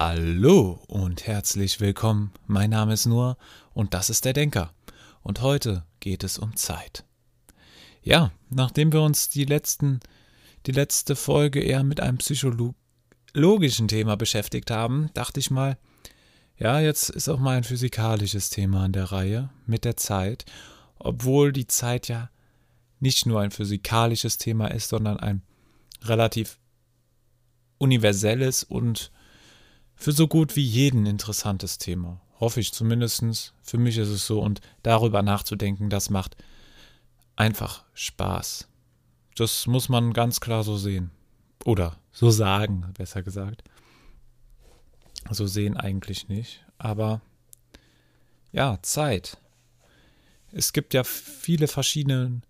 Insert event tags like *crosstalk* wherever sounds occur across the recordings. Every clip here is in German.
Hallo und herzlich willkommen. Mein Name ist Nur und das ist der Denker. Und heute geht es um Zeit. Ja, nachdem wir uns die letzten, die letzte Folge eher mit einem psychologischen Thema beschäftigt haben, dachte ich mal, ja, jetzt ist auch mal ein physikalisches Thema an der Reihe mit der Zeit, obwohl die Zeit ja nicht nur ein physikalisches Thema ist, sondern ein relativ universelles und für so gut wie jeden interessantes Thema. Hoffe ich zumindest. Für mich ist es so. Und darüber nachzudenken, das macht einfach Spaß. Das muss man ganz klar so sehen. Oder so sagen, besser gesagt. So sehen eigentlich nicht. Aber ja, Zeit. Es gibt ja viele verschiedene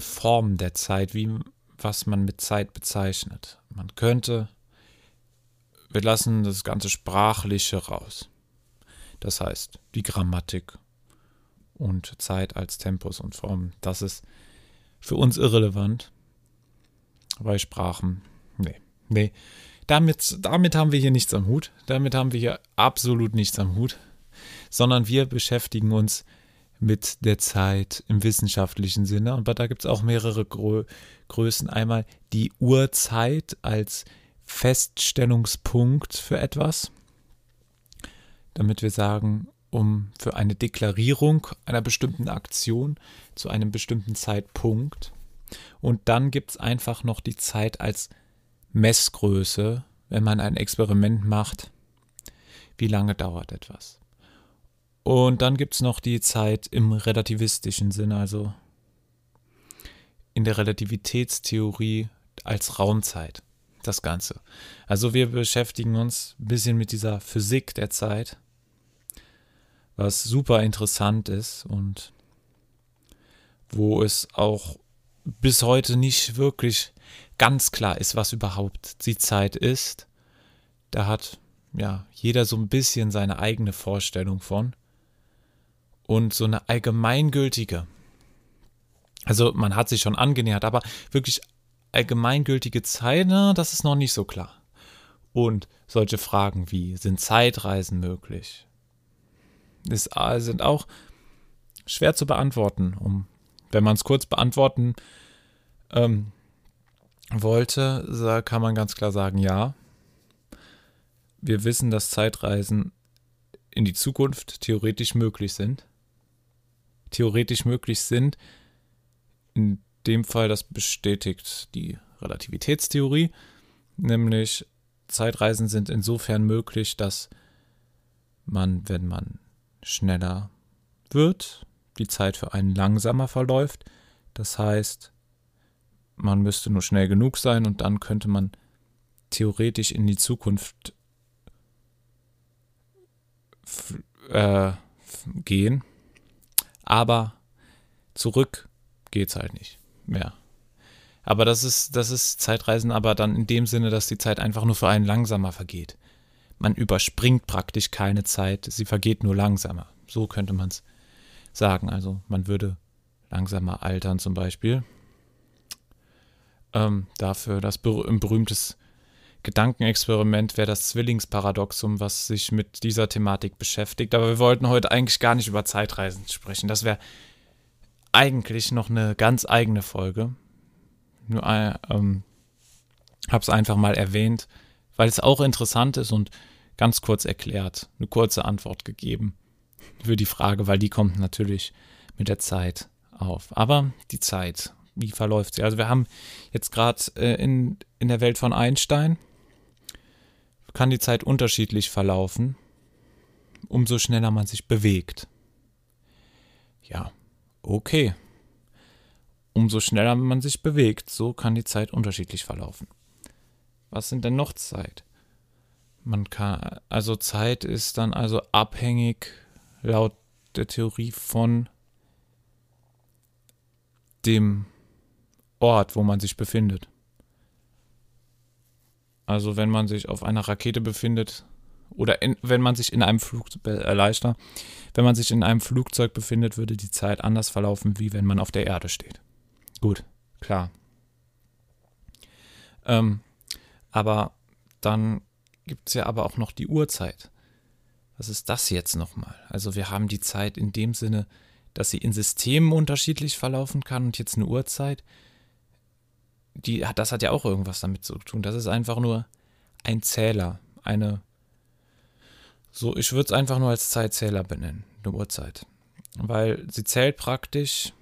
Formen der Zeit, wie was man mit Zeit bezeichnet. Man könnte wir lassen das ganze Sprachliche raus. Das heißt, die Grammatik und Zeit als Tempus und Form, das ist für uns irrelevant. Bei Sprachen, nee, nee. Damit, damit haben wir hier nichts am Hut. Damit haben wir hier absolut nichts am Hut. Sondern wir beschäftigen uns mit der Zeit im wissenschaftlichen Sinne. Und da gibt es auch mehrere Grö Größen. Einmal die Uhrzeit als Feststellungspunkt für etwas, damit wir sagen, um für eine Deklarierung einer bestimmten Aktion zu einem bestimmten Zeitpunkt. Und dann gibt es einfach noch die Zeit als Messgröße, wenn man ein Experiment macht. Wie lange dauert etwas? Und dann gibt es noch die Zeit im relativistischen Sinne, also in der Relativitätstheorie als Raumzeit das Ganze. Also wir beschäftigen uns ein bisschen mit dieser Physik der Zeit, was super interessant ist und wo es auch bis heute nicht wirklich ganz klar ist, was überhaupt die Zeit ist. Da hat ja jeder so ein bisschen seine eigene Vorstellung von und so eine allgemeingültige. Also man hat sich schon angenähert, aber wirklich allgemeingültige Zeit, na, das ist noch nicht so klar. Und solche Fragen wie, sind Zeitreisen möglich? Ist, äh, sind auch schwer zu beantworten. Um, wenn man es kurz beantworten ähm, wollte, kann man ganz klar sagen, ja. Wir wissen, dass Zeitreisen in die Zukunft theoretisch möglich sind. Theoretisch möglich sind, in dem Fall, das bestätigt die Relativitätstheorie, nämlich Zeitreisen sind insofern möglich, dass man, wenn man schneller wird, die Zeit für einen langsamer verläuft. Das heißt, man müsste nur schnell genug sein und dann könnte man theoretisch in die Zukunft äh, gehen. Aber zurück geht's halt nicht mehr. Aber das ist, das ist Zeitreisen, aber dann in dem Sinne, dass die Zeit einfach nur für einen langsamer vergeht. Man überspringt praktisch keine Zeit, sie vergeht nur langsamer. So könnte man es sagen. Also man würde langsamer altern zum Beispiel. Ähm, dafür das ber ein berühmtes Gedankenexperiment wäre das Zwillingsparadoxum, was sich mit dieser Thematik beschäftigt. Aber wir wollten heute eigentlich gar nicht über Zeitreisen sprechen. Das wäre eigentlich noch eine ganz eigene Folge. Nur äh, ähm, habe es einfach mal erwähnt, weil es auch interessant ist und ganz kurz erklärt, eine kurze Antwort gegeben für die Frage, weil die kommt natürlich mit der Zeit auf. Aber die Zeit, wie verläuft sie? Also wir haben jetzt gerade äh, in, in der Welt von Einstein, kann die Zeit unterschiedlich verlaufen, umso schneller man sich bewegt. Ja, Okay. Umso schneller man sich bewegt, so kann die Zeit unterschiedlich verlaufen. Was sind denn noch Zeit? Man kann, also Zeit ist dann also abhängig laut der Theorie von dem Ort, wo man sich befindet. Also wenn man sich auf einer Rakete befindet, oder in, wenn man sich in einem Flugzeug, äh, leichter, wenn man sich in einem Flugzeug befindet, würde die Zeit anders verlaufen, wie wenn man auf der Erde steht. Gut, klar. Ähm, aber dann gibt es ja aber auch noch die Uhrzeit. Was ist das jetzt nochmal? Also wir haben die Zeit in dem Sinne, dass sie in Systemen unterschiedlich verlaufen kann und jetzt eine Uhrzeit. Die, das hat ja auch irgendwas damit zu tun. Das ist einfach nur ein Zähler, eine. So, ich würde es einfach nur als Zeitzähler benennen, eine Uhrzeit. Weil sie zählt praktisch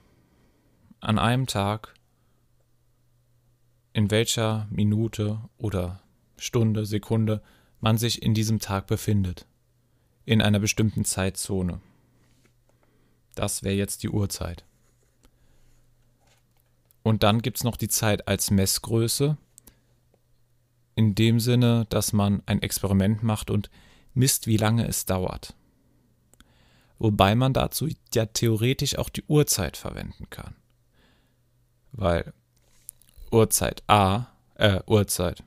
an einem Tag, in welcher Minute oder Stunde, Sekunde man sich in diesem Tag befindet. In einer bestimmten Zeitzone. Das wäre jetzt die Uhrzeit. Und dann gibt es noch die Zeit als Messgröße. In dem Sinne, dass man ein Experiment macht und misst, wie lange es dauert. Wobei man dazu ja theoretisch auch die Uhrzeit verwenden kann. Weil Uhrzeit A, äh, Uhrzeit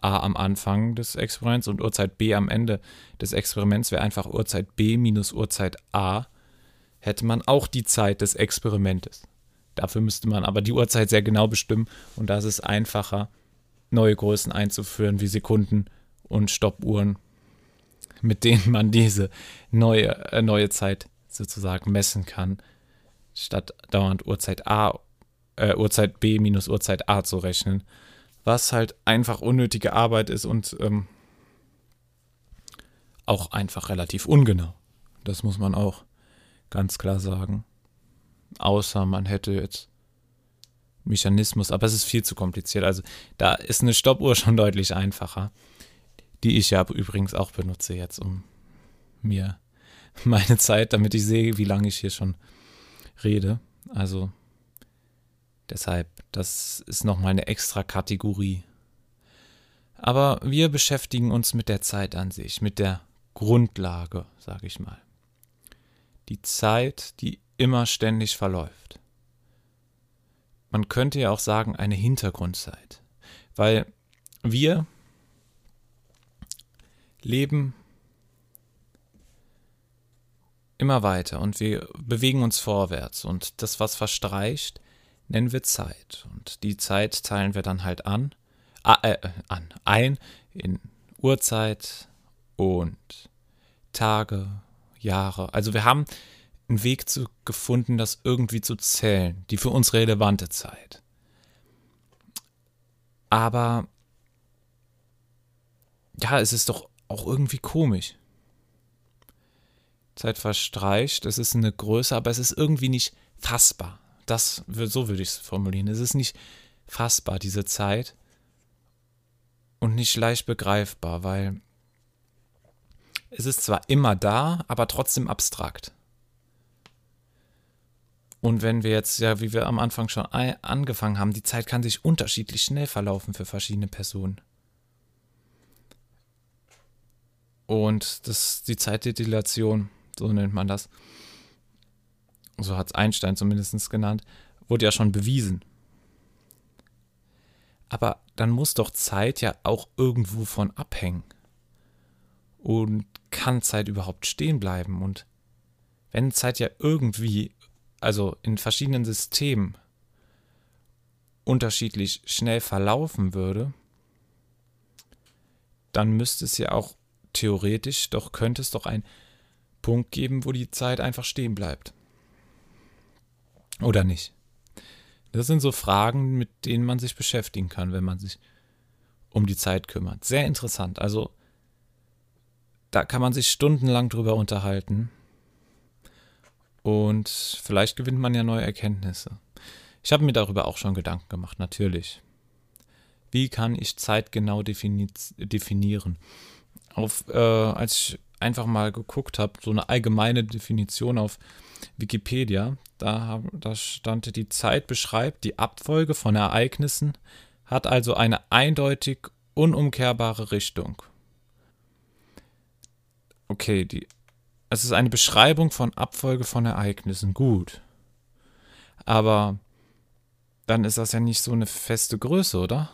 A am Anfang des Experiments und Uhrzeit B am Ende des Experiments wäre einfach Uhrzeit B minus Uhrzeit A, hätte man auch die Zeit des Experimentes. Dafür müsste man aber die Uhrzeit sehr genau bestimmen und da ist es einfacher, neue Größen einzuführen wie Sekunden und Stoppuhren, mit denen man diese neue, äh, neue Zeit sozusagen messen kann, statt dauernd Uhrzeit A äh, Uhrzeit B minus Uhrzeit A zu rechnen. Was halt einfach unnötige Arbeit ist und ähm, auch einfach relativ ungenau. Das muss man auch ganz klar sagen. Außer man hätte jetzt Mechanismus, aber es ist viel zu kompliziert. Also da ist eine Stoppuhr schon *laughs* deutlich einfacher, die ich ja übrigens auch benutze jetzt, um mir *laughs* meine Zeit, damit ich sehe, wie lange ich hier schon rede. Also Deshalb, das ist nochmal eine extra Kategorie. Aber wir beschäftigen uns mit der Zeit an sich, mit der Grundlage, sage ich mal. Die Zeit, die immer ständig verläuft. Man könnte ja auch sagen, eine Hintergrundzeit. Weil wir leben immer weiter und wir bewegen uns vorwärts und das, was verstreicht, nennen wir Zeit. Und die Zeit teilen wir dann halt an, äh, an, ein in Uhrzeit und Tage, Jahre. Also wir haben einen Weg zu, gefunden, das irgendwie zu zählen, die für uns relevante Zeit. Aber ja, es ist doch auch irgendwie komisch. Zeit verstreicht, es ist eine Größe, aber es ist irgendwie nicht fassbar. Das, so würde ich es formulieren. Es ist nicht fassbar, diese Zeit. Und nicht leicht begreifbar, weil es ist zwar immer da, aber trotzdem abstrakt. Und wenn wir jetzt, ja, wie wir am Anfang schon angefangen haben, die Zeit kann sich unterschiedlich schnell verlaufen für verschiedene Personen. Und das, die Zeitdetillation, so nennt man das, so hat es Einstein zumindest genannt, wurde ja schon bewiesen. Aber dann muss doch Zeit ja auch irgendwo von abhängen. Und kann Zeit überhaupt stehen bleiben? Und wenn Zeit ja irgendwie, also in verschiedenen Systemen, unterschiedlich schnell verlaufen würde, dann müsste es ja auch theoretisch, doch könnte es doch einen Punkt geben, wo die Zeit einfach stehen bleibt. Oder nicht? Das sind so Fragen, mit denen man sich beschäftigen kann, wenn man sich um die Zeit kümmert. Sehr interessant. Also da kann man sich stundenlang drüber unterhalten. Und vielleicht gewinnt man ja neue Erkenntnisse. Ich habe mir darüber auch schon Gedanken gemacht, natürlich. Wie kann ich Zeit genau defini definieren? Auf, äh, als ich einfach mal geguckt habe, so eine allgemeine Definition auf Wikipedia, da, da stand, die Zeit beschreibt die Abfolge von Ereignissen, hat also eine eindeutig unumkehrbare Richtung. Okay, die, es ist eine Beschreibung von Abfolge von Ereignissen, gut. Aber dann ist das ja nicht so eine feste Größe, oder?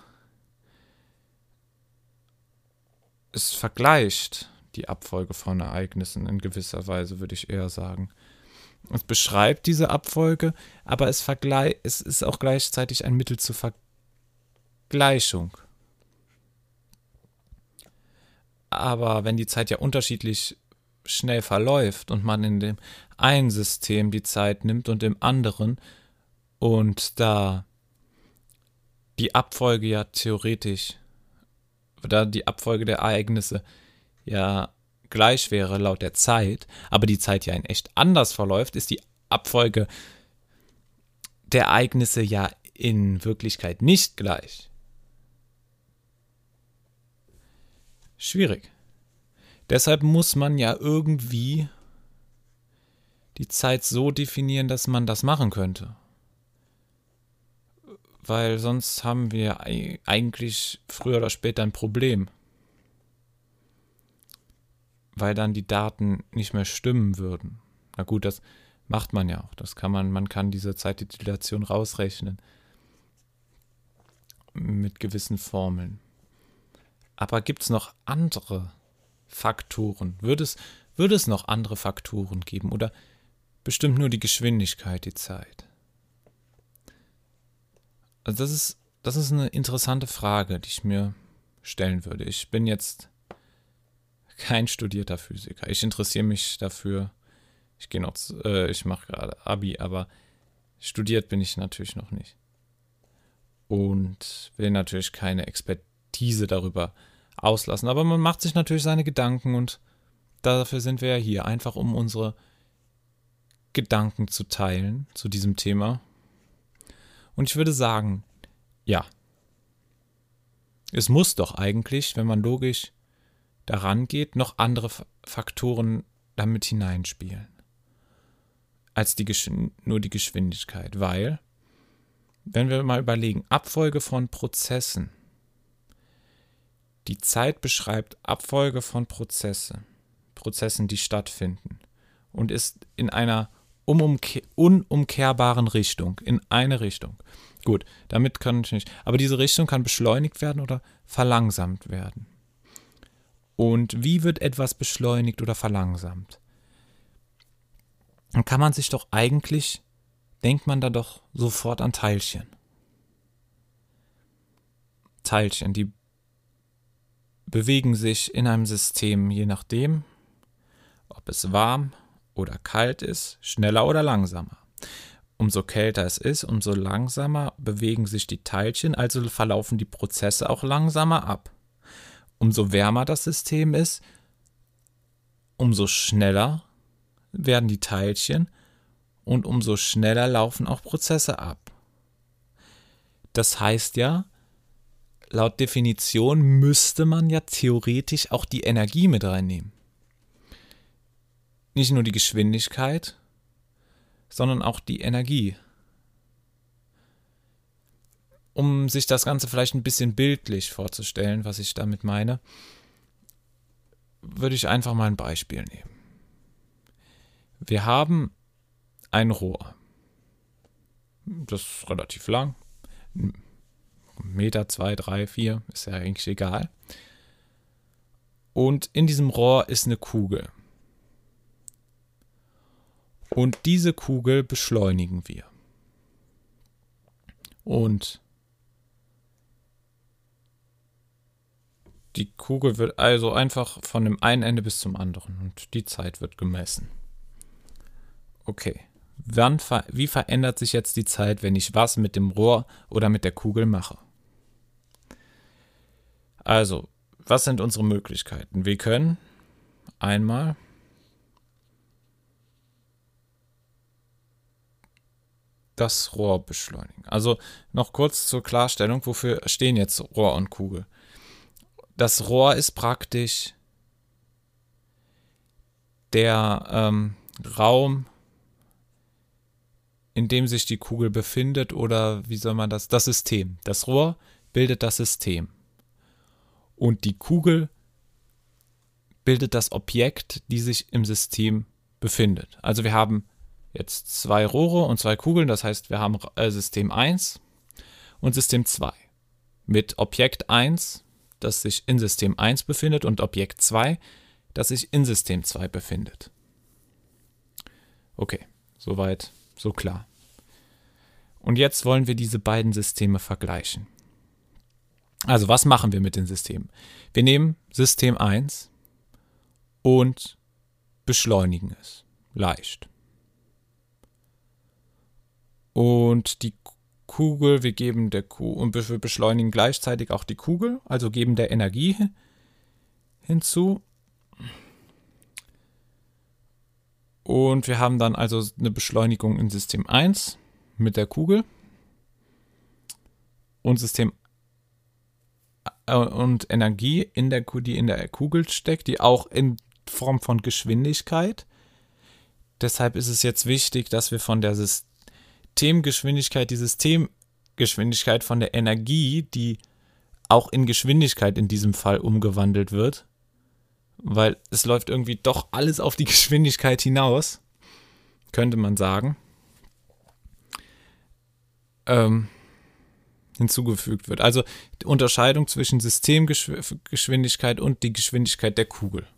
Es vergleicht die Abfolge von Ereignissen in gewisser Weise, würde ich eher sagen. Es beschreibt diese Abfolge, aber es, es ist auch gleichzeitig ein Mittel zur Vergleichung. Aber wenn die Zeit ja unterschiedlich schnell verläuft und man in dem einen System die Zeit nimmt und im anderen und da die Abfolge ja theoretisch, da die Abfolge der Ereignisse ja gleich wäre laut der Zeit, aber die Zeit ja in echt anders verläuft, ist die Abfolge der Ereignisse ja in Wirklichkeit nicht gleich. Schwierig. Deshalb muss man ja irgendwie die Zeit so definieren, dass man das machen könnte. Weil sonst haben wir eigentlich früher oder später ein Problem. Weil dann die Daten nicht mehr stimmen würden. Na gut, das macht man ja auch. Das kann man, man kann diese Zeitdetillation rausrechnen. Mit gewissen Formeln. Aber gibt es noch andere Faktoren? Würde es, würde es noch andere Faktoren geben oder bestimmt nur die Geschwindigkeit die Zeit? Also das ist, das ist eine interessante Frage, die ich mir stellen würde. Ich bin jetzt kein studierter Physiker. Ich interessiere mich dafür. Ich gehe noch, äh, ich mache gerade Abi, aber studiert bin ich natürlich noch nicht. Und will natürlich keine Expertise darüber auslassen. Aber man macht sich natürlich seine Gedanken und dafür sind wir ja hier, einfach um unsere Gedanken zu teilen zu diesem Thema. Und ich würde sagen, ja. Es muss doch eigentlich, wenn man logisch daran geht, noch andere Faktoren damit hineinspielen. Als die nur die Geschwindigkeit. Weil, wenn wir mal überlegen, Abfolge von Prozessen die Zeit beschreibt Abfolge von Prozesse, Prozessen, die stattfinden und ist in einer unumkehrbaren Richtung, in eine Richtung. Gut, damit kann ich nicht. Aber diese Richtung kann beschleunigt werden oder verlangsamt werden. Und wie wird etwas beschleunigt oder verlangsamt? Dann kann man sich doch eigentlich, denkt man da doch sofort an Teilchen. Teilchen, die bewegen sich in einem System je nachdem, ob es warm oder kalt ist, schneller oder langsamer. Umso kälter es ist, umso langsamer bewegen sich die Teilchen, also verlaufen die Prozesse auch langsamer ab. Umso wärmer das System ist, umso schneller werden die Teilchen und umso schneller laufen auch Prozesse ab. Das heißt ja, laut Definition müsste man ja theoretisch auch die Energie mit reinnehmen. Nicht nur die Geschwindigkeit, sondern auch die Energie. Um sich das Ganze vielleicht ein bisschen bildlich vorzustellen, was ich damit meine, würde ich einfach mal ein Beispiel nehmen. Wir haben ein Rohr. Das ist relativ lang, Meter, zwei, drei, vier, ist ja eigentlich egal. Und in diesem Rohr ist eine Kugel. Und diese Kugel beschleunigen wir. Und die Kugel wird also einfach von dem einen Ende bis zum anderen und die Zeit wird gemessen. Okay. Wann, wie verändert sich jetzt die Zeit, wenn ich was mit dem Rohr oder mit der Kugel mache? Also, was sind unsere Möglichkeiten? Wir können einmal das Rohr beschleunigen. Also noch kurz zur Klarstellung, wofür stehen jetzt Rohr und Kugel? Das Rohr ist praktisch der ähm, Raum, in dem sich die Kugel befindet oder wie soll man das? Das System. Das Rohr bildet das System und die Kugel bildet das Objekt, die sich im System befindet. Also wir haben jetzt zwei Rohre und zwei Kugeln, das heißt, wir haben äh, System 1 und System 2 mit Objekt 1, das sich in System 1 befindet und Objekt 2, das sich in System 2 befindet. Okay, soweit, so klar. Und jetzt wollen wir diese beiden Systeme vergleichen. Also was machen wir mit den Systemen? Wir nehmen System 1 und beschleunigen es leicht. Und die Kugel, wir geben der Kugel und wir beschleunigen gleichzeitig auch die Kugel, also geben der Energie hinzu. Und wir haben dann also eine Beschleunigung in System 1 mit der Kugel und System äh, und Energie in der, die in der Kugel steckt, die auch in Form von Geschwindigkeit. Deshalb ist es jetzt wichtig, dass wir von der Systemgeschwindigkeit, die Systemgeschwindigkeit von der Energie, die auch in Geschwindigkeit in diesem Fall umgewandelt wird, weil es läuft irgendwie doch alles auf die Geschwindigkeit hinaus, könnte man sagen, ähm, hinzugefügt wird. Also die Unterscheidung zwischen Systemgeschwindigkeit und die Geschwindigkeit der Kugel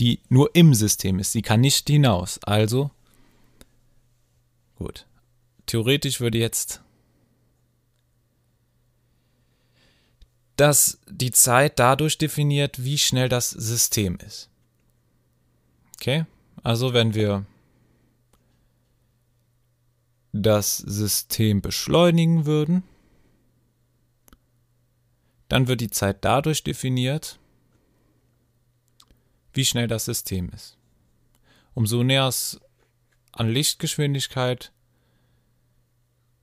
die nur im System ist. Sie kann nicht hinaus. Also, gut. Theoretisch würde jetzt dass die Zeit dadurch definiert, wie schnell das System ist. Okay? Also wenn wir das System beschleunigen würden, dann wird die Zeit dadurch definiert, wie schnell das System ist. Umso näher es an Lichtgeschwindigkeit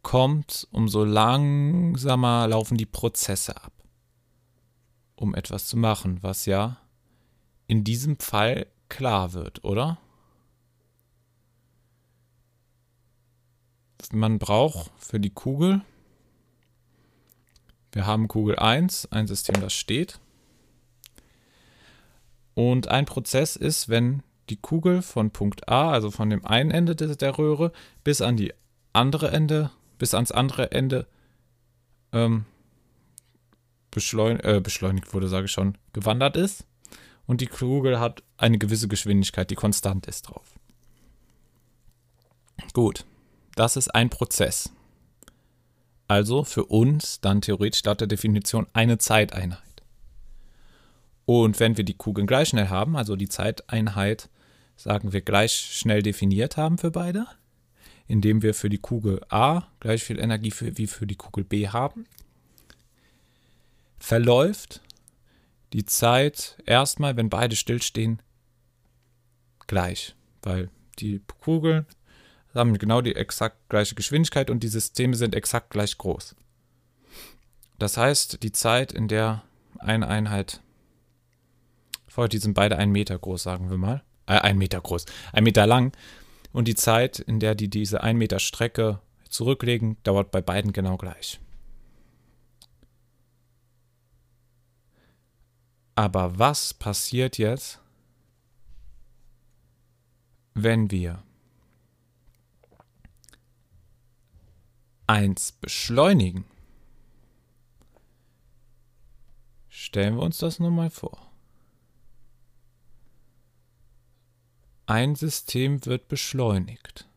kommt, umso langsamer laufen die Prozesse ab, um etwas zu machen, was ja in diesem Fall klar wird, oder? Man braucht für die Kugel, wir haben Kugel 1, ein System, das steht. Und ein Prozess ist, wenn die Kugel von Punkt A, also von dem einen Ende der Röhre, bis an die andere Ende, bis ans andere Ende ähm, beschleun äh, beschleunigt wurde, sage ich schon, gewandert ist. Und die Kugel hat eine gewisse Geschwindigkeit, die konstant ist drauf. Gut, das ist ein Prozess. Also für uns dann theoretisch laut der Definition eine Zeiteinheit. Und wenn wir die Kugeln gleich schnell haben, also die Zeiteinheit, sagen wir, gleich schnell definiert haben für beide, indem wir für die Kugel A gleich viel Energie für, wie für die Kugel B haben, verläuft die Zeit erstmal, wenn beide stillstehen, gleich, weil die Kugeln haben genau die exakt gleiche Geschwindigkeit und die Systeme sind exakt gleich groß. Das heißt, die Zeit, in der eine Einheit folgt, die sind beide einen Meter groß, sagen wir mal. Äh, ein Meter groß, ein Meter lang. Und die Zeit, in der die diese ein Meter Strecke zurücklegen, dauert bei beiden genau gleich. Aber was passiert jetzt, wenn wir eins beschleunigen? Stellen wir uns das nur mal vor. Ein System wird beschleunigt.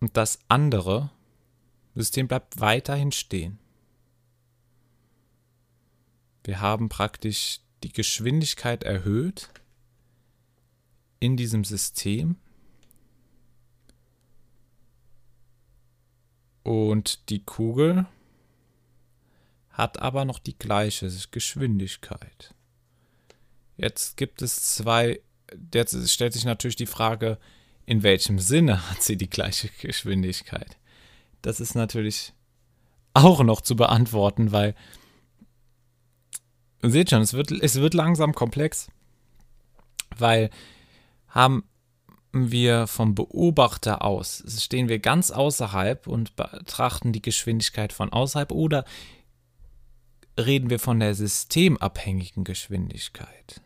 Und das andere System bleibt weiterhin stehen. Wir haben praktisch die Geschwindigkeit erhöht in diesem System. Und die Kugel hat aber noch die gleiche Geschwindigkeit. Jetzt gibt es zwei, jetzt stellt sich natürlich die Frage, in welchem Sinne hat sie die gleiche Geschwindigkeit? Das ist natürlich auch noch zu beantworten, weil ihr seht schon, es wird, es wird langsam komplex, weil haben wir vom Beobachter aus, stehen wir ganz außerhalb und betrachten die Geschwindigkeit von außerhalb oder reden wir von der systemabhängigen Geschwindigkeit?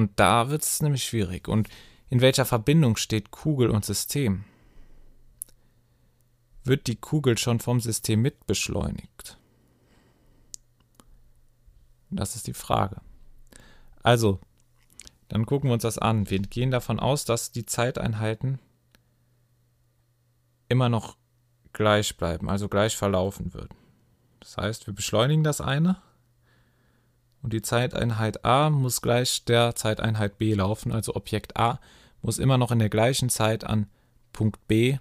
Und da wird es nämlich schwierig. Und in welcher Verbindung steht Kugel und System? Wird die Kugel schon vom System mitbeschleunigt? Das ist die Frage. Also, dann gucken wir uns das an. Wir gehen davon aus, dass die Zeiteinheiten immer noch gleich bleiben, also gleich verlaufen wird. Das heißt, wir beschleunigen das eine und die Zeiteinheit A muss gleich der Zeiteinheit B laufen, also Objekt A muss immer noch in der gleichen Zeit an Punkt B,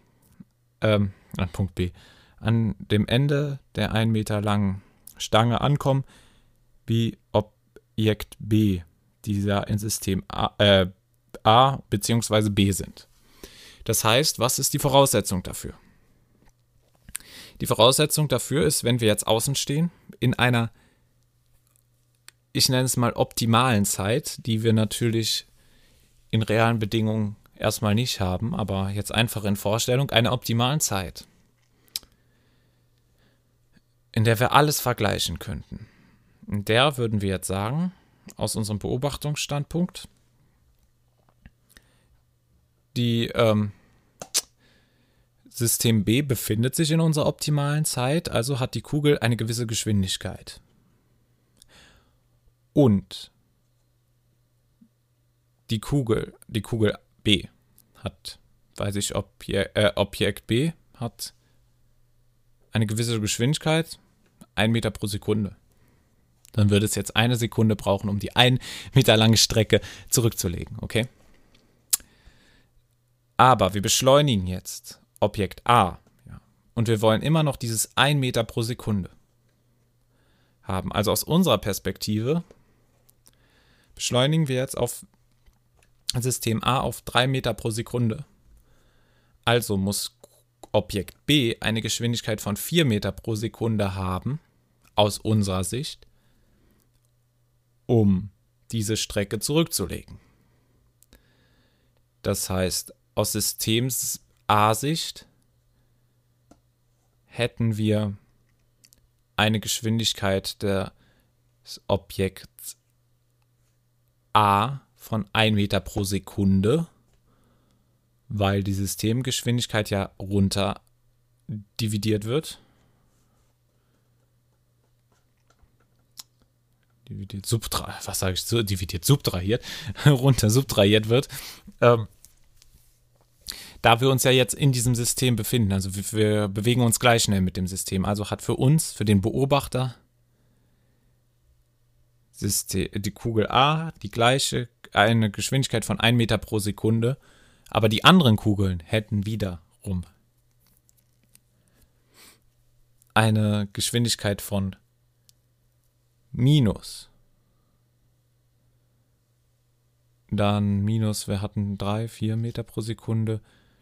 ähm, an Punkt B, an dem Ende der 1 Meter langen Stange ankommen, wie Objekt B, die da in System A, äh, A bzw. B sind. Das heißt, was ist die Voraussetzung dafür? Die Voraussetzung dafür ist, wenn wir jetzt außen stehen, in einer, ich nenne es mal optimalen Zeit, die wir natürlich in realen Bedingungen erstmal nicht haben, aber jetzt einfach in Vorstellung, einer optimalen Zeit, in der wir alles vergleichen könnten. In der würden wir jetzt sagen, aus unserem Beobachtungsstandpunkt, die ähm, System B befindet sich in unserer optimalen Zeit, also hat die Kugel eine gewisse Geschwindigkeit. Und die Kugel, die Kugel B hat, weiß ich, Objek äh, Objekt B hat eine gewisse Geschwindigkeit, ein Meter pro Sekunde. Dann würde es jetzt eine Sekunde brauchen, um die ein Meter lange Strecke zurückzulegen, okay? Aber wir beschleunigen jetzt Objekt A. Ja, und wir wollen immer noch dieses 1 Meter pro Sekunde haben. Also aus unserer Perspektive beschleunigen wir jetzt auf System A auf 3 Meter pro Sekunde. Also muss Objekt B eine Geschwindigkeit von 4 Meter pro Sekunde haben, aus unserer Sicht, um diese Strecke zurückzulegen. Das heißt, aus Systems A-Sicht hätten wir eine Geschwindigkeit des Objekts A von 1 Meter pro Sekunde, weil die Systemgeschwindigkeit ja runter dividiert wird. Dividiert, subtra, was sage ich so, dividiert, subtrahiert, *laughs* runter subtrahiert wird. Ähm, da wir uns ja jetzt in diesem System befinden, also wir, wir bewegen uns gleich schnell mit dem System, also hat für uns, für den Beobachter, System, die Kugel A die gleiche, eine Geschwindigkeit von 1 Meter pro Sekunde, aber die anderen Kugeln hätten wiederum eine Geschwindigkeit von minus. Dann minus, wir hatten 3, 4 Meter pro Sekunde.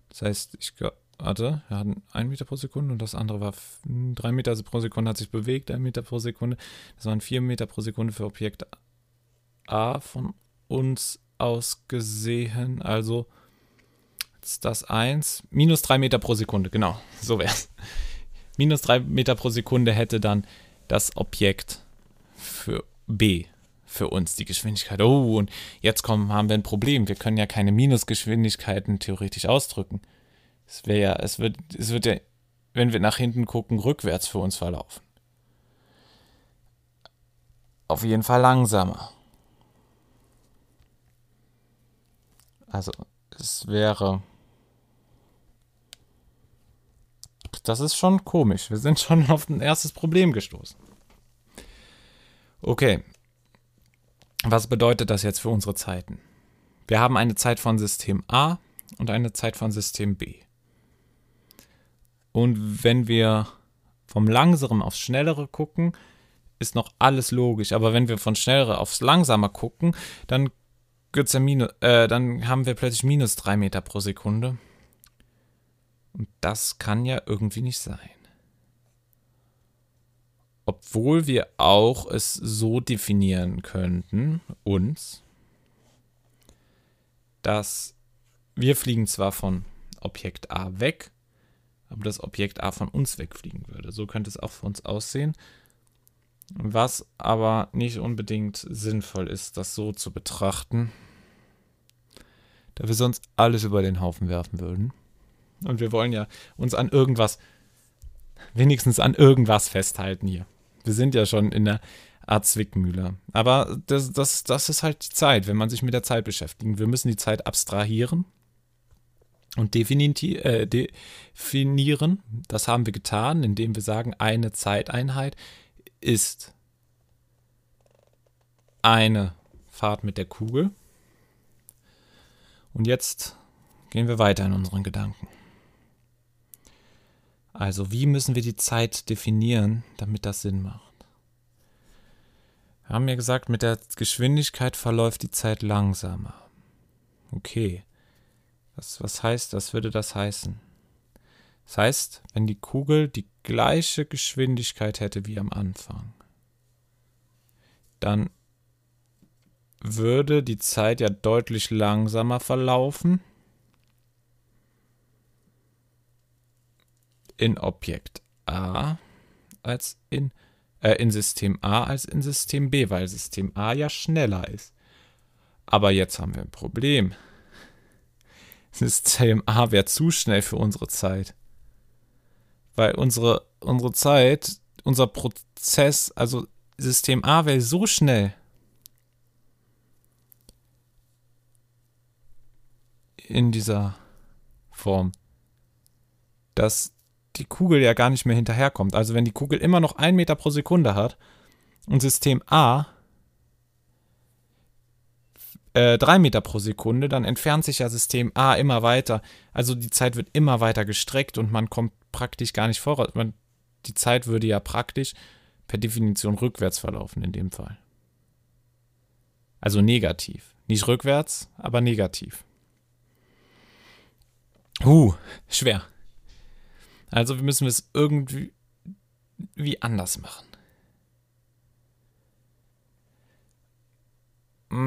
Das heißt, ich warte, wir hatten 1 Meter pro Sekunde und das andere war 3 Meter pro Sekunde, hat sich bewegt, 1 Meter pro Sekunde. Das waren 4 Meter pro Sekunde für Objekt A von uns aus gesehen. Also ist das 1, minus 3 Meter pro Sekunde, genau, so wäre es. Minus 3 Meter pro Sekunde hätte dann das Objekt für B für uns die Geschwindigkeit. Oh, und jetzt kommen, haben wir ein Problem. Wir können ja keine Minusgeschwindigkeiten theoretisch ausdrücken. Es wäre ja, es wird, es wird ja, wenn wir nach hinten gucken, rückwärts für uns verlaufen. Auf jeden Fall langsamer. Also, es wäre. Das ist schon komisch. Wir sind schon auf ein erstes Problem gestoßen. Okay, was bedeutet das jetzt für unsere Zeiten? Wir haben eine Zeit von System A und eine Zeit von System B. Und wenn wir vom Langsameren aufs Schnellere gucken, ist noch alles logisch. Aber wenn wir von Schnellere aufs Langsamer gucken, dann, ja minus, äh, dann haben wir plötzlich minus 3 Meter pro Sekunde. Und das kann ja irgendwie nicht sein obwohl wir auch es so definieren könnten, uns, dass wir fliegen zwar von Objekt A weg, aber das Objekt A von uns wegfliegen würde. So könnte es auch für uns aussehen. Was aber nicht unbedingt sinnvoll ist, das so zu betrachten, da wir sonst alles über den Haufen werfen würden. Und wir wollen ja uns an irgendwas, wenigstens an irgendwas festhalten hier wir sind ja schon in der Art Zwickmühle. Aber das, das, das ist halt die Zeit, wenn man sich mit der Zeit beschäftigt. Wir müssen die Zeit abstrahieren und äh, definieren. Das haben wir getan, indem wir sagen, eine Zeiteinheit ist eine Fahrt mit der Kugel. Und jetzt gehen wir weiter in unseren Gedanken. Also, wie müssen wir die Zeit definieren, damit das Sinn macht? Wir haben ja gesagt, mit der Geschwindigkeit verläuft die Zeit langsamer. Okay. Was, was heißt, was würde das heißen? Das heißt, wenn die Kugel die gleiche Geschwindigkeit hätte wie am Anfang, dann würde die Zeit ja deutlich langsamer verlaufen in Objekt A als in, äh, in System A als in System B, weil System A ja schneller ist. Aber jetzt haben wir ein Problem. System A wäre zu schnell für unsere Zeit. Weil unsere, unsere Zeit, unser Prozess, also System A wäre so schnell. In dieser Form, dass die Kugel ja gar nicht mehr hinterherkommt. Also wenn die Kugel immer noch einen Meter pro Sekunde hat und System A äh, 3 Meter pro Sekunde, dann entfernt sich ja System A immer weiter. Also die Zeit wird immer weiter gestreckt und man kommt praktisch gar nicht voraus. Man, die Zeit würde ja praktisch per Definition rückwärts verlaufen in dem Fall. Also negativ. Nicht rückwärts, aber negativ. Huh, schwer. Also müssen wir es irgendwie wie anders machen.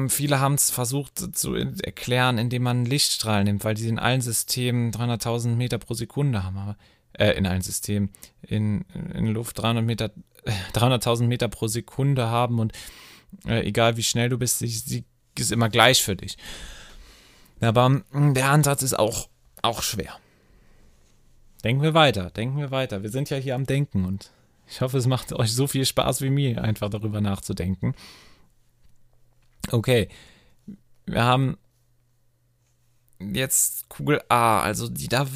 Viele haben es versucht zu erklären, indem man Lichtstrahlen nimmt, weil die in allen Systemen 300.000 Meter pro Sekunde haben. Aber, äh, in allen Systemen. In, in Luft 300 Meter, *laughs* 300.000 Meter pro Sekunde haben und äh, egal wie schnell du bist, sie, sie ist immer gleich für dich. Aber hm, der Ansatz ist auch, auch schwer. Denken wir weiter, denken wir weiter. Wir sind ja hier am Denken und ich hoffe, es macht euch so viel Spaß wie mir, einfach darüber nachzudenken. Okay, wir haben jetzt Kugel A, also die da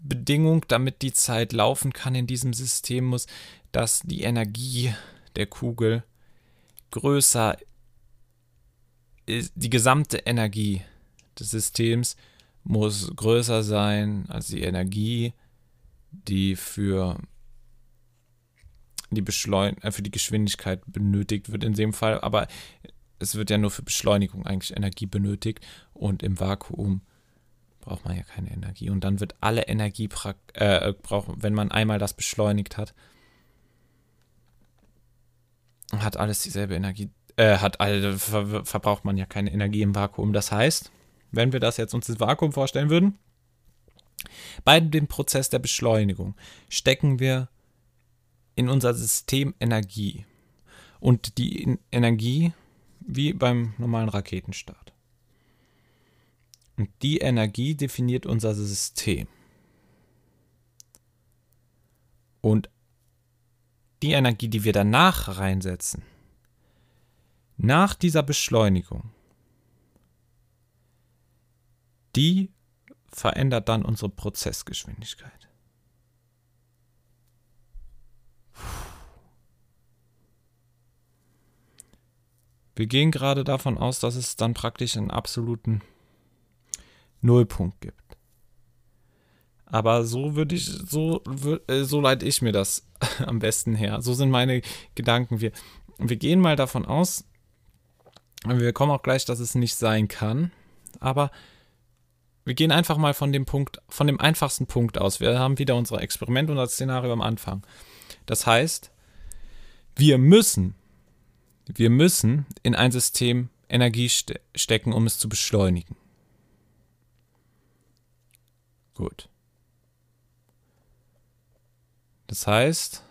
Bedingung, damit die Zeit laufen kann in diesem System, muss, dass die Energie der Kugel größer ist, die gesamte Energie des Systems muss größer sein als die Energie, die für die Beschleun äh, für die Geschwindigkeit benötigt wird in dem Fall. Aber es wird ja nur für Beschleunigung eigentlich Energie benötigt und im Vakuum braucht man ja keine Energie. Und dann wird alle Energie äh, brauchen, wenn man einmal das beschleunigt hat, hat alles dieselbe Energie, äh, hat alle, ver verbraucht man ja keine Energie im Vakuum. Das heißt, wenn wir das jetzt uns ins Vakuum vorstellen würden, bei dem Prozess der Beschleunigung stecken wir in unser System Energie. Und die Energie wie beim normalen Raketenstart. Und die Energie definiert unser System. Und die Energie, die wir danach reinsetzen, nach dieser Beschleunigung, die verändert dann unsere Prozessgeschwindigkeit. Wir gehen gerade davon aus, dass es dann praktisch einen absoluten Nullpunkt gibt. Aber so würde ich, so, äh, so leite ich mir das *laughs* am besten her. So sind meine Gedanken. Wir, wir gehen mal davon aus, wir kommen auch gleich, dass es nicht sein kann. Aber wir gehen einfach mal von dem Punkt, von dem einfachsten Punkt aus. Wir haben wieder unser Experiment und das Szenario am Anfang. Das heißt, wir müssen, wir müssen in ein System Energie ste stecken, um es zu beschleunigen. Gut. Das heißt,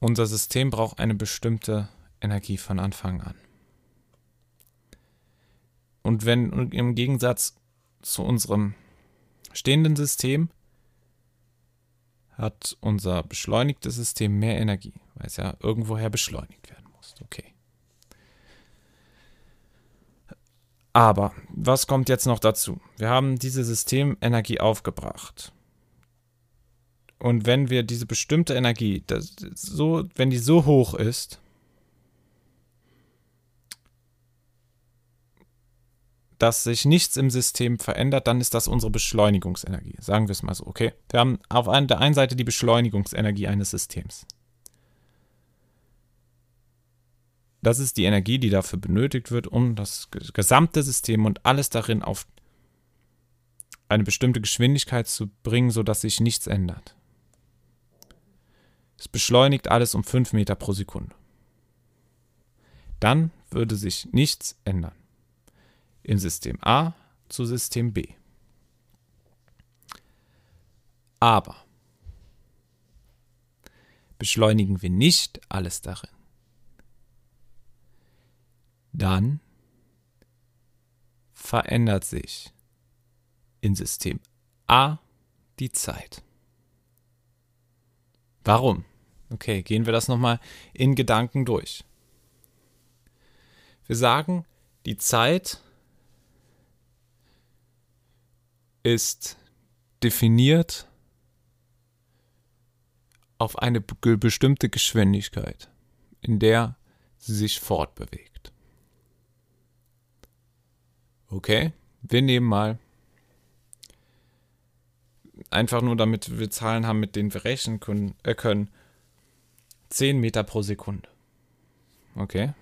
unser System braucht eine bestimmte Energie von Anfang an. Und wenn im Gegensatz zu unserem stehenden System hat unser beschleunigtes System mehr Energie, weil es ja irgendwoher beschleunigt werden muss. Okay. Aber was kommt jetzt noch dazu? Wir haben diese Systemenergie aufgebracht. Und wenn wir diese bestimmte Energie, so, wenn die so hoch ist, dass sich nichts im System verändert, dann ist das unsere Beschleunigungsenergie. Sagen wir es mal so, okay? Wir haben auf der einen Seite die Beschleunigungsenergie eines Systems. Das ist die Energie, die dafür benötigt wird, um das gesamte System und alles darin auf eine bestimmte Geschwindigkeit zu bringen, sodass sich nichts ändert. Es beschleunigt alles um 5 Meter pro Sekunde. Dann würde sich nichts ändern. In System A zu System B. Aber beschleunigen wir nicht alles darin dann verändert sich in System A die Zeit. Warum? Okay, gehen wir das nochmal in Gedanken durch. Wir sagen, die Zeit ist definiert auf eine bestimmte Geschwindigkeit, in der sie sich fortbewegt. Okay, wir nehmen mal einfach nur, damit wir Zahlen haben, mit denen wir rechnen können, äh, können 10 Meter pro Sekunde. Okay.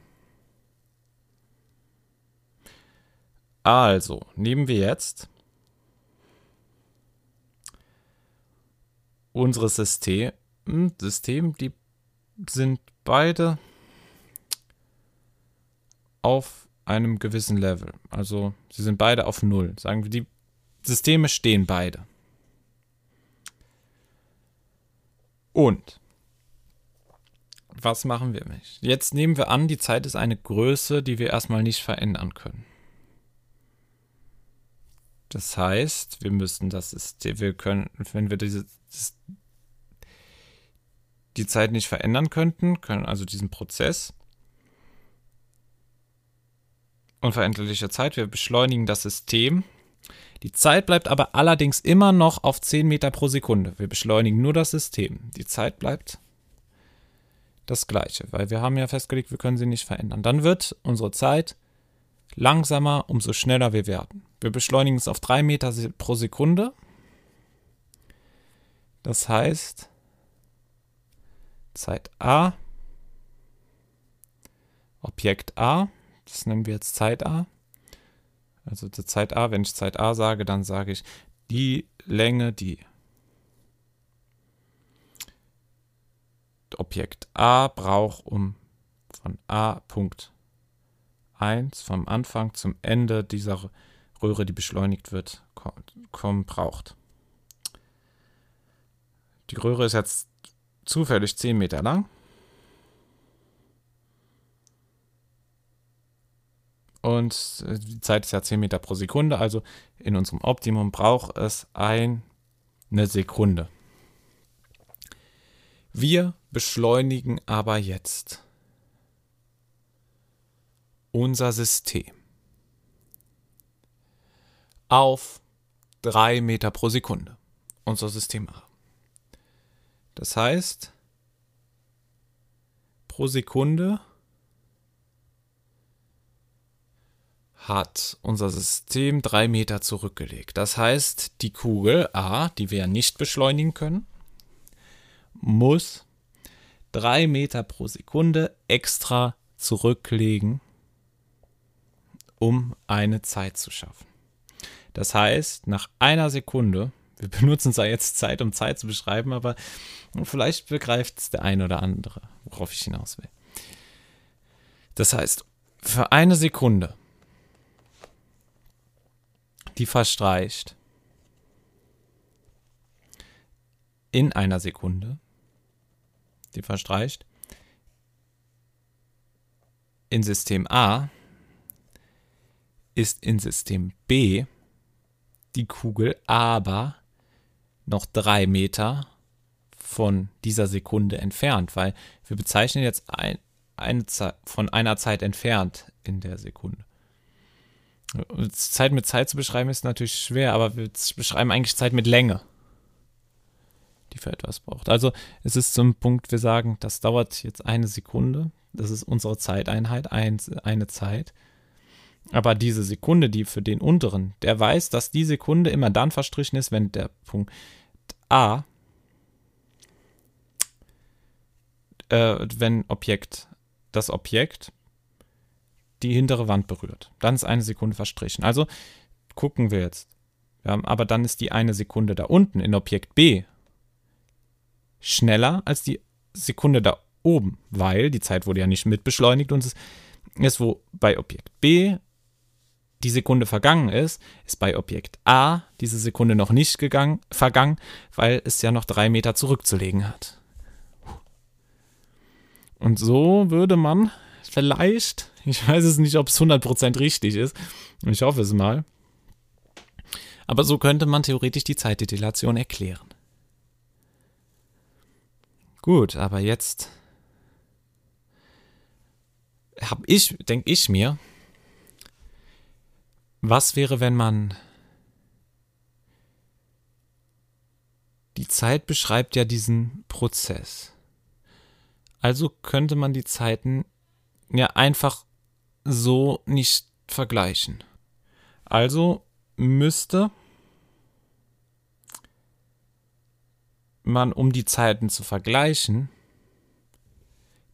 Also, nehmen wir jetzt unsere System, hm, System, die sind beide auf einem gewissen Level. Also sie sind beide auf Null. Sagen wir, die Systeme stehen beide. Und was machen wir nicht? Jetzt nehmen wir an, die Zeit ist eine Größe, die wir erstmal nicht verändern können. Das heißt, wir müssten das System, wir können, wenn wir diese, die Zeit nicht verändern könnten, können also diesen Prozess, unveränderliche Zeit. Wir beschleunigen das System. Die Zeit bleibt aber allerdings immer noch auf 10 Meter pro Sekunde. Wir beschleunigen nur das System. Die Zeit bleibt das gleiche, weil wir haben ja festgelegt, wir können sie nicht verändern. Dann wird unsere Zeit langsamer, umso schneller wir werden. Wir beschleunigen es auf 3 Meter pro Sekunde. Das heißt, Zeit A, Objekt A, das nennen wir jetzt Zeit A. Also die Zeit A, wenn ich Zeit A sage, dann sage ich die Länge, die Objekt A braucht, um von A Punkt 1 vom Anfang zum Ende dieser Röhre, die beschleunigt wird, kommen braucht. Die Röhre ist jetzt zufällig 10 Meter lang. und äh, die Zeit ist ja 10 Meter pro Sekunde, also in unserem Optimum braucht es eine Sekunde. Wir beschleunigen aber jetzt unser System auf 3 Meter pro Sekunde. Unser System A. Das heißt, pro Sekunde hat unser System drei Meter zurückgelegt. Das heißt, die Kugel A, die wir ja nicht beschleunigen können, muss drei Meter pro Sekunde extra zurücklegen, um eine Zeit zu schaffen. Das heißt, nach einer Sekunde, wir *laughs* benutzen zwar jetzt Zeit, um Zeit zu beschreiben, aber vielleicht begreift es der eine oder andere, worauf ich hinaus will. Das heißt, für eine Sekunde die verstreicht in einer Sekunde, die verstreicht in System A, ist in System B die Kugel aber noch drei Meter von dieser Sekunde entfernt, weil wir bezeichnen jetzt ein, eine von einer Zeit entfernt in der Sekunde. Zeit mit Zeit zu beschreiben ist natürlich schwer, aber wir beschreiben eigentlich Zeit mit Länge, die für etwas braucht. Also es ist zum Punkt, wir sagen, das dauert jetzt eine Sekunde, das ist unsere Zeiteinheit, ein, eine Zeit. Aber diese Sekunde, die für den unteren, der weiß, dass die Sekunde immer dann verstrichen ist, wenn der Punkt A, äh, wenn Objekt, das Objekt die hintere Wand berührt. Dann ist eine Sekunde verstrichen. Also gucken wir jetzt. Ja, aber dann ist die eine Sekunde da unten in Objekt B schneller als die Sekunde da oben, weil die Zeit wurde ja nicht mit beschleunigt und es ist, wo bei Objekt B die Sekunde vergangen ist, ist bei Objekt A diese Sekunde noch nicht gegangen, vergangen, weil es ja noch drei Meter zurückzulegen hat. Und so würde man vielleicht ich weiß es nicht, ob es 100% richtig ist. Ich hoffe es mal. Aber so könnte man theoretisch die Zeitdetillation erklären. Gut, aber jetzt habe ich, denke ich mir, was wäre, wenn man die Zeit beschreibt ja diesen Prozess. Also könnte man die Zeiten ja einfach so nicht vergleichen. Also müsste man, um die Zeiten zu vergleichen,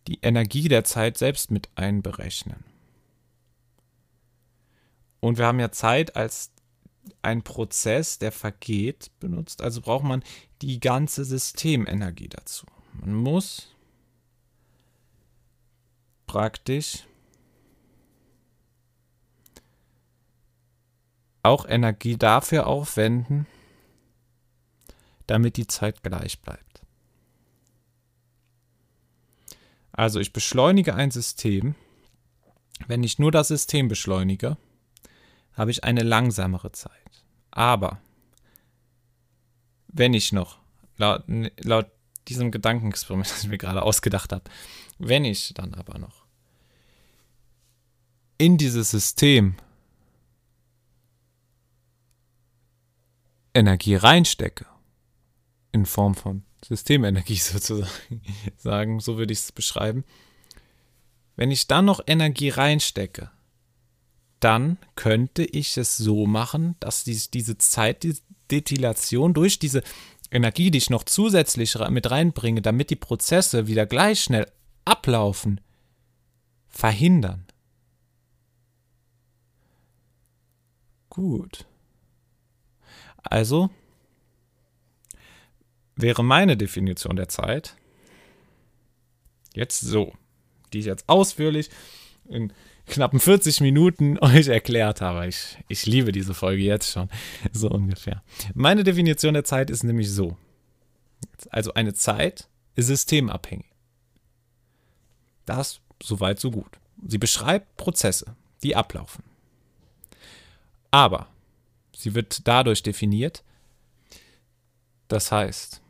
die Energie der Zeit selbst mit einberechnen. Und wir haben ja Zeit als ein Prozess, der vergeht, benutzt. Also braucht man die ganze Systemenergie dazu. Man muss praktisch auch Energie dafür aufwenden, damit die Zeit gleich bleibt. Also ich beschleunige ein System. Wenn ich nur das System beschleunige, habe ich eine langsamere Zeit. Aber wenn ich noch, laut, laut diesem Gedankenexperiment, *laughs* das ich mir gerade ausgedacht habe, wenn ich dann aber noch in dieses System Energie reinstecke, in Form von Systemenergie *laughs* sozusagen, so würde ich es beschreiben, wenn ich dann noch Energie reinstecke, dann könnte ich es so machen, dass diese Zeitdetillation durch diese Energie, die ich noch zusätzlich mit reinbringe, damit die Prozesse wieder gleich schnell ablaufen, verhindern. Gut. Also wäre meine Definition der Zeit jetzt so, die ich jetzt ausführlich in knappen 40 Minuten *laughs* euch erklärt habe. Ich, ich liebe diese Folge jetzt schon, so ungefähr. Meine Definition der Zeit ist nämlich so. Also eine Zeit ist systemabhängig. Das soweit so gut. Sie beschreibt Prozesse, die ablaufen. Aber Sie wird dadurch definiert. Das heißt,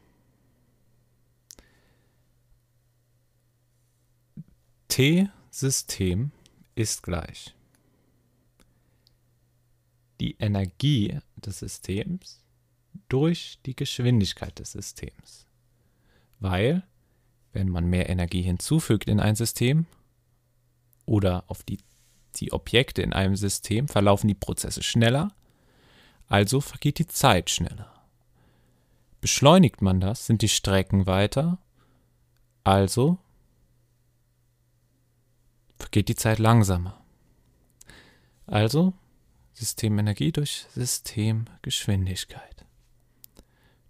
T-System ist gleich die Energie des Systems durch die Geschwindigkeit des Systems. Weil, wenn man mehr Energie hinzufügt in ein System oder auf die, die Objekte in einem System, verlaufen die Prozesse schneller also vergeht die Zeit schneller. Beschleunigt man das, sind die Strecken weiter, also vergeht die Zeit langsamer. Also Systemenergie durch Systemgeschwindigkeit.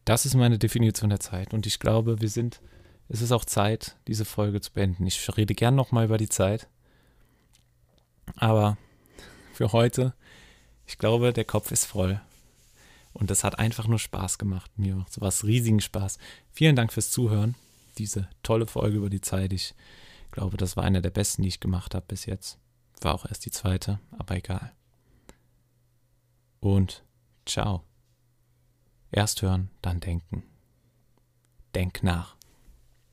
Das ist meine Definition der Zeit und ich glaube, wir sind, es ist auch Zeit, diese Folge zu beenden. Ich rede gern nochmal über die Zeit, aber für heute, ich glaube, der Kopf ist voll. Und das hat einfach nur Spaß gemacht. Mir macht sowas riesigen Spaß. Vielen Dank fürs Zuhören. Diese tolle Folge über die Zeit. Ich glaube, das war eine der besten, die ich gemacht habe bis jetzt. War auch erst die zweite, aber egal. Und ciao. Erst hören, dann denken. Denk nach.